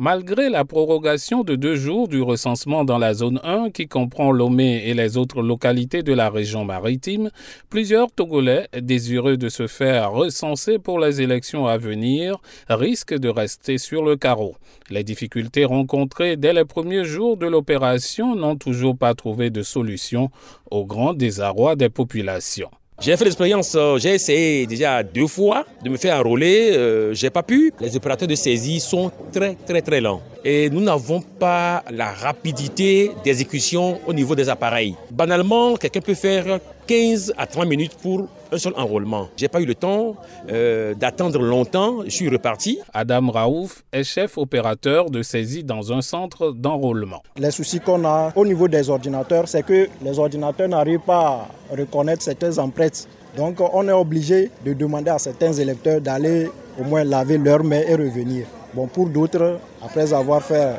Malgré la prorogation de deux jours du recensement dans la zone 1 qui comprend Lomé et les autres localités de la région maritime, plusieurs Togolais désireux de se faire recenser pour les élections à venir risquent de rester sur le carreau. Les difficultés rencontrées dès les premiers jours de l'opération n'ont toujours pas trouvé de solution au grand désarroi des populations. J'ai fait l'expérience, euh, j'ai essayé déjà deux fois de me faire enrôler, euh, j'ai pas pu. Les opérateurs de saisie sont très très très lents et nous n'avons pas la rapidité d'exécution au niveau des appareils. Banalement, quelqu'un peut faire 15 à 30 minutes pour un seul enrôlement. J'ai pas eu le temps euh, d'attendre longtemps, je suis reparti. Adam Raouf est chef opérateur de saisie dans un centre d'enrôlement. Les soucis qu'on a au niveau des ordinateurs, c'est que les ordinateurs n'arrivent pas à reconnaître certaines empreintes. Donc on est obligé de demander à certains électeurs d'aller au moins laver leurs mains et revenir. Bon, pour d'autres, après avoir fait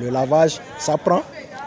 le lavage, ça prend.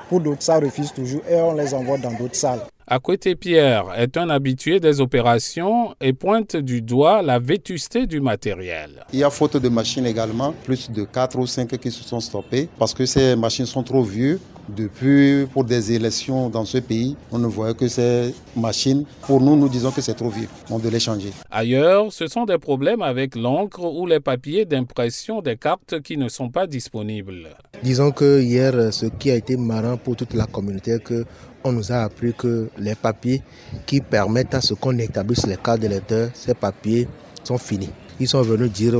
Pour d'autres, ça refuse toujours et on les envoie dans d'autres salles. Akwete Pierre est un habitué des opérations et pointe du doigt la vétusté du matériel. Il y a faute de machines également, plus de 4 ou 5 qui se sont stoppées parce que ces machines sont trop vieux. Depuis, pour des élections dans ce pays, on ne voit que ces machines. Pour nous, nous disons que c'est trop vieux. On doit les changer. Ailleurs, ce sont des problèmes avec l'encre ou les papiers d'impression des cartes qui ne sont pas disponibles. Disons que hier, ce qui a été marrant pour toute la communauté, que on nous a appris que les papiers qui permettent à ce qu'on établisse les cartes d'électeurs, ces papiers sont finis. Ils sont venus dire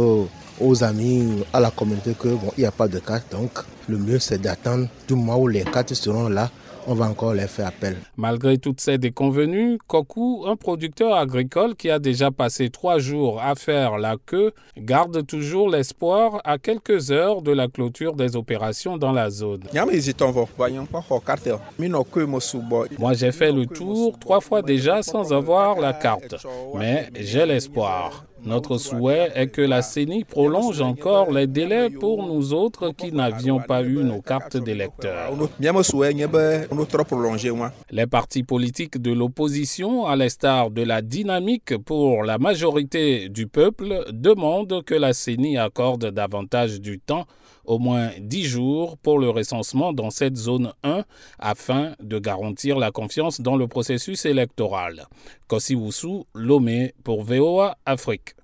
aux, amis, à la communauté que n'y a pas de carte, donc le mieux c'est d'attendre du moment où les cartes seront là on va encore les faire appel. Malgré toutes ces déconvenues, Koku, un producteur agricole qui a déjà passé trois jours à faire la queue, garde toujours l'espoir à quelques heures de la clôture des opérations dans la zone. Moi, j'ai fait le tour trois fois déjà sans avoir la carte, mais j'ai l'espoir. Notre souhait est que la CENI prolonge encore les délais pour nous autres qui n'avions pas eu nos cartes d'électeurs. Les partis politiques de l'opposition, à l'instar de la dynamique pour la majorité du peuple, demandent que la CENI accorde davantage du temps, au moins 10 jours, pour le recensement dans cette zone 1 afin de garantir la confiance dans le processus électoral. Kossi Lomé pour VOA Afrique.